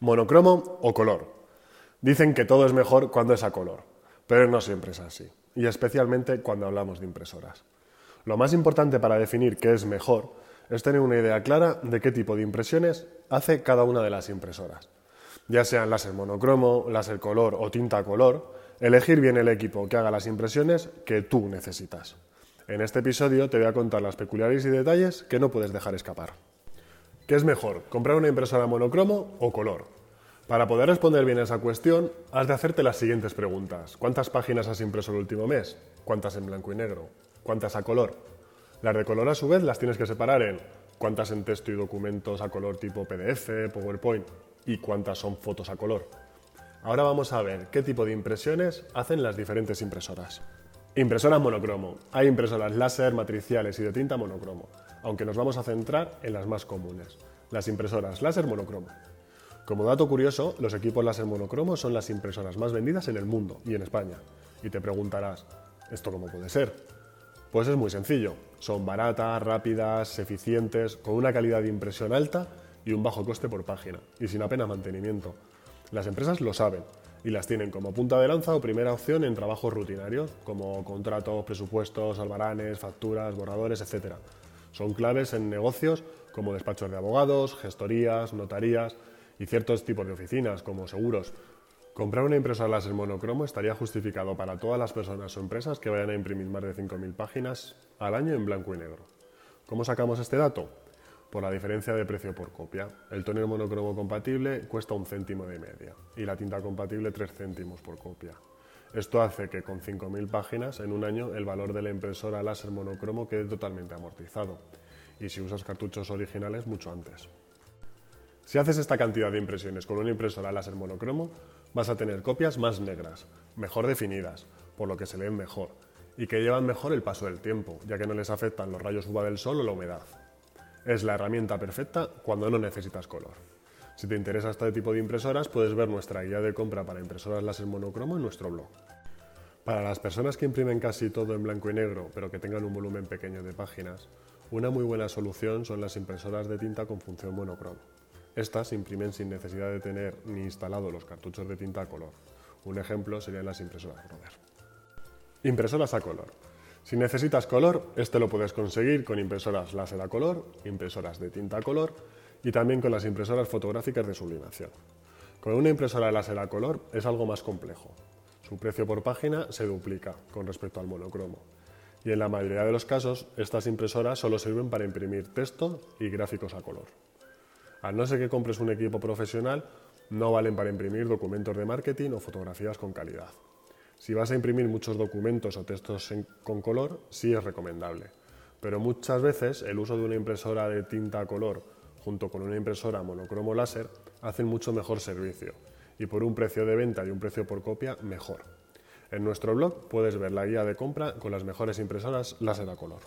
Monocromo o color. Dicen que todo es mejor cuando es a color, pero no siempre es así, y especialmente cuando hablamos de impresoras. Lo más importante para definir qué es mejor es tener una idea clara de qué tipo de impresiones hace cada una de las impresoras. Ya sean láser monocromo, láser color o tinta color, elegir bien el equipo que haga las impresiones que tú necesitas. En este episodio te voy a contar las peculiaridades y detalles que no puedes dejar escapar. ¿Qué es mejor, comprar una impresora monocromo o color? Para poder responder bien a esa cuestión, has de hacerte las siguientes preguntas. ¿Cuántas páginas has impreso el último mes? ¿Cuántas en blanco y negro? ¿Cuántas a color? Las de color a su vez las tienes que separar en cuántas en texto y documentos a color tipo PDF, PowerPoint y cuántas son fotos a color. Ahora vamos a ver qué tipo de impresiones hacen las diferentes impresoras. Impresoras monocromo. Hay impresoras láser, matriciales y de tinta monocromo, aunque nos vamos a centrar en las más comunes, las impresoras láser monocromo. Como dato curioso, los equipos láser monocromo son las impresoras más vendidas en el mundo y en España. Y te preguntarás, ¿esto cómo puede ser? Pues es muy sencillo. Son baratas, rápidas, eficientes, con una calidad de impresión alta y un bajo coste por página, y sin apenas mantenimiento. Las empresas lo saben y las tienen como punta de lanza o primera opción en trabajos rutinarios, como contratos, presupuestos, albaranes, facturas, borradores, etc. Son claves en negocios como despachos de abogados, gestorías, notarías y ciertos tipos de oficinas, como seguros. Comprar una impresora láser monocromo estaría justificado para todas las personas o empresas que vayan a imprimir más de 5.000 páginas al año en blanco y negro. ¿Cómo sacamos este dato? por la diferencia de precio por copia. El tóner monocromo compatible cuesta un céntimo de media y la tinta compatible tres céntimos por copia. Esto hace que con 5.000 páginas en un año el valor de la impresora láser monocromo quede totalmente amortizado y si usas cartuchos originales mucho antes. Si haces esta cantidad de impresiones con una impresora láser monocromo, vas a tener copias más negras, mejor definidas, por lo que se leen mejor, y que llevan mejor el paso del tiempo, ya que no les afectan los rayos UVA del sol o la humedad. Es la herramienta perfecta cuando no necesitas color. Si te interesa este tipo de impresoras, puedes ver nuestra guía de compra para impresoras láser monocromo en nuestro blog. Para las personas que imprimen casi todo en blanco y negro, pero que tengan un volumen pequeño de páginas, una muy buena solución son las impresoras de tinta con función monocromo. Estas imprimen sin necesidad de tener ni instalado los cartuchos de tinta a color. Un ejemplo serían las impresoras Roder. Impresoras a color. Si necesitas color, este lo puedes conseguir con impresoras láser a color, impresoras de tinta a color y también con las impresoras fotográficas de sublimación. Con una impresora láser a color es algo más complejo. Su precio por página se duplica con respecto al monocromo. Y en la mayoría de los casos, estas impresoras solo sirven para imprimir texto y gráficos a color. A no ser que compres un equipo profesional, no valen para imprimir documentos de marketing o fotografías con calidad. Si vas a imprimir muchos documentos o textos con color, sí es recomendable. Pero muchas veces el uso de una impresora de tinta a color junto con una impresora monocromo láser hacen mucho mejor servicio y por un precio de venta y un precio por copia mejor. En nuestro blog puedes ver la guía de compra con las mejores impresoras láser a color.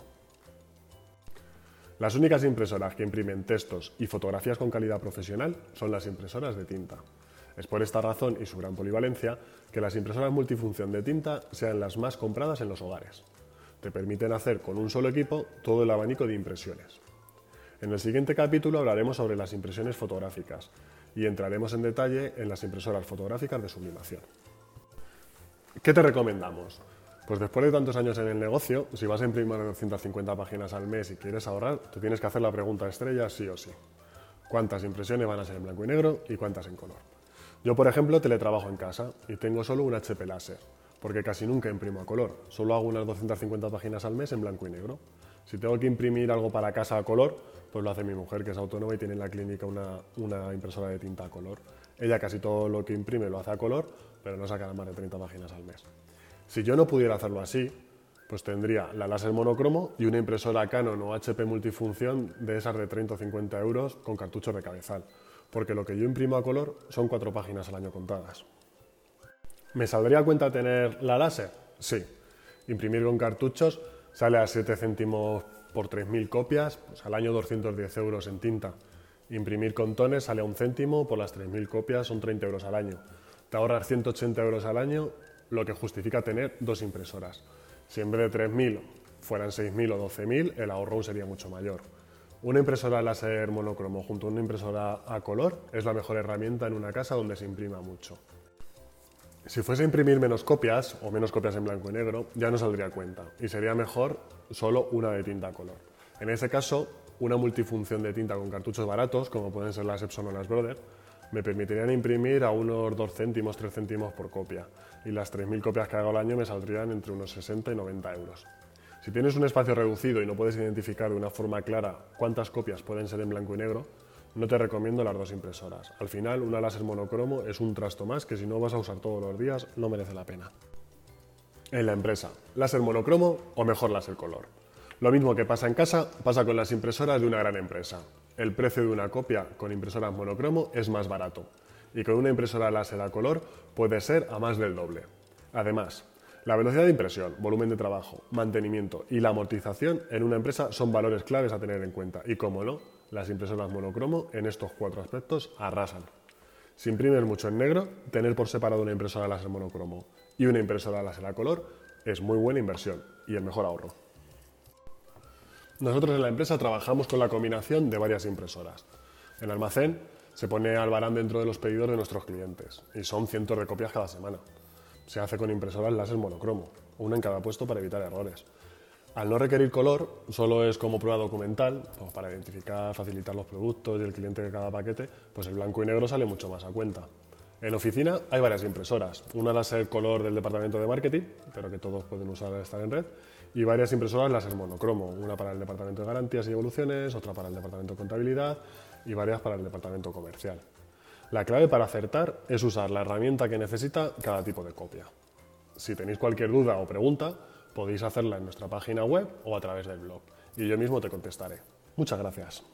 Las únicas impresoras que imprimen textos y fotografías con calidad profesional son las impresoras de tinta. Es por esta razón y su gran polivalencia que las impresoras multifunción de tinta sean las más compradas en los hogares. Te permiten hacer con un solo equipo todo el abanico de impresiones. En el siguiente capítulo hablaremos sobre las impresiones fotográficas y entraremos en detalle en las impresoras fotográficas de sublimación. ¿Qué te recomendamos? Pues después de tantos años en el negocio, si vas a imprimir 250 páginas al mes y quieres ahorrar, te tienes que hacer la pregunta estrella sí o sí. ¿Cuántas impresiones van a ser en blanco y negro y cuántas en color? Yo, por ejemplo, teletrabajo en casa y tengo solo un HP láser, porque casi nunca imprimo a color. Solo hago unas 250 páginas al mes en blanco y negro. Si tengo que imprimir algo para casa a color, pues lo hace mi mujer, que es autónoma y tiene en la clínica una, una impresora de tinta a color. Ella casi todo lo que imprime lo hace a color, pero no saca más de 30 páginas al mes. Si yo no pudiera hacerlo así, pues tendría la láser monocromo y una impresora Canon o HP multifunción de esas de 30 o 50 euros con cartuchos de cabezal porque lo que yo imprimo a color son cuatro páginas al año contadas. ¿Me saldría cuenta tener la láser? Sí. Imprimir con cartuchos sale a 7 céntimos por 3.000 copias, pues al año 210 euros en tinta. Imprimir con tones sale a un céntimo por las 3.000 copias, son 30 euros al año. Te ahorras 180 euros al año, lo que justifica tener dos impresoras. Si en vez de 3.000 fueran 6.000 o 12.000, el ahorro sería mucho mayor. Una impresora láser monocromo junto a una impresora a color es la mejor herramienta en una casa donde se imprima mucho. Si fuese a imprimir menos copias o menos copias en blanco y negro, ya no saldría cuenta y sería mejor solo una de tinta color. En ese caso, una multifunción de tinta con cartuchos baratos, como pueden ser las Epson o las Brother, me permitirían imprimir a unos 2 céntimos, 3 céntimos por copia y las 3.000 copias que hago al año me saldrían entre unos 60 y 90 euros. Si tienes un espacio reducido y no puedes identificar de una forma clara cuántas copias pueden ser en blanco y negro, no te recomiendo las dos impresoras. Al final, una láser monocromo es un trasto más que si no vas a usar todos los días no merece la pena. En la empresa, láser monocromo o mejor láser color. Lo mismo que pasa en casa, pasa con las impresoras de una gran empresa. El precio de una copia con impresoras monocromo es más barato y con una impresora láser a color puede ser a más del doble. Además, la velocidad de impresión, volumen de trabajo, mantenimiento y la amortización en una empresa son valores claves a tener en cuenta y, como no, las impresoras monocromo en estos cuatro aspectos arrasan. Si imprimes mucho en negro, tener por separado una impresora láser monocromo y una impresora láser a color es muy buena inversión y el mejor ahorro. Nosotros en la empresa trabajamos con la combinación de varias impresoras. En almacén se pone Albarán dentro de los pedidos de nuestros clientes y son cientos de copias cada semana se hace con impresoras láser monocromo, una en cada puesto para evitar errores. Al no requerir color, solo es como prueba documental, pues para identificar, facilitar los productos y el cliente de cada paquete, pues el blanco y negro sale mucho más a cuenta. En oficina hay varias impresoras, una láser color del departamento de marketing, pero que todos pueden usar al estar en red, y varias impresoras láser monocromo, una para el departamento de garantías y evoluciones, otra para el departamento de contabilidad y varias para el departamento comercial. La clave para acertar es usar la herramienta que necesita cada tipo de copia. Si tenéis cualquier duda o pregunta, podéis hacerla en nuestra página web o a través del blog y yo mismo te contestaré. Muchas gracias.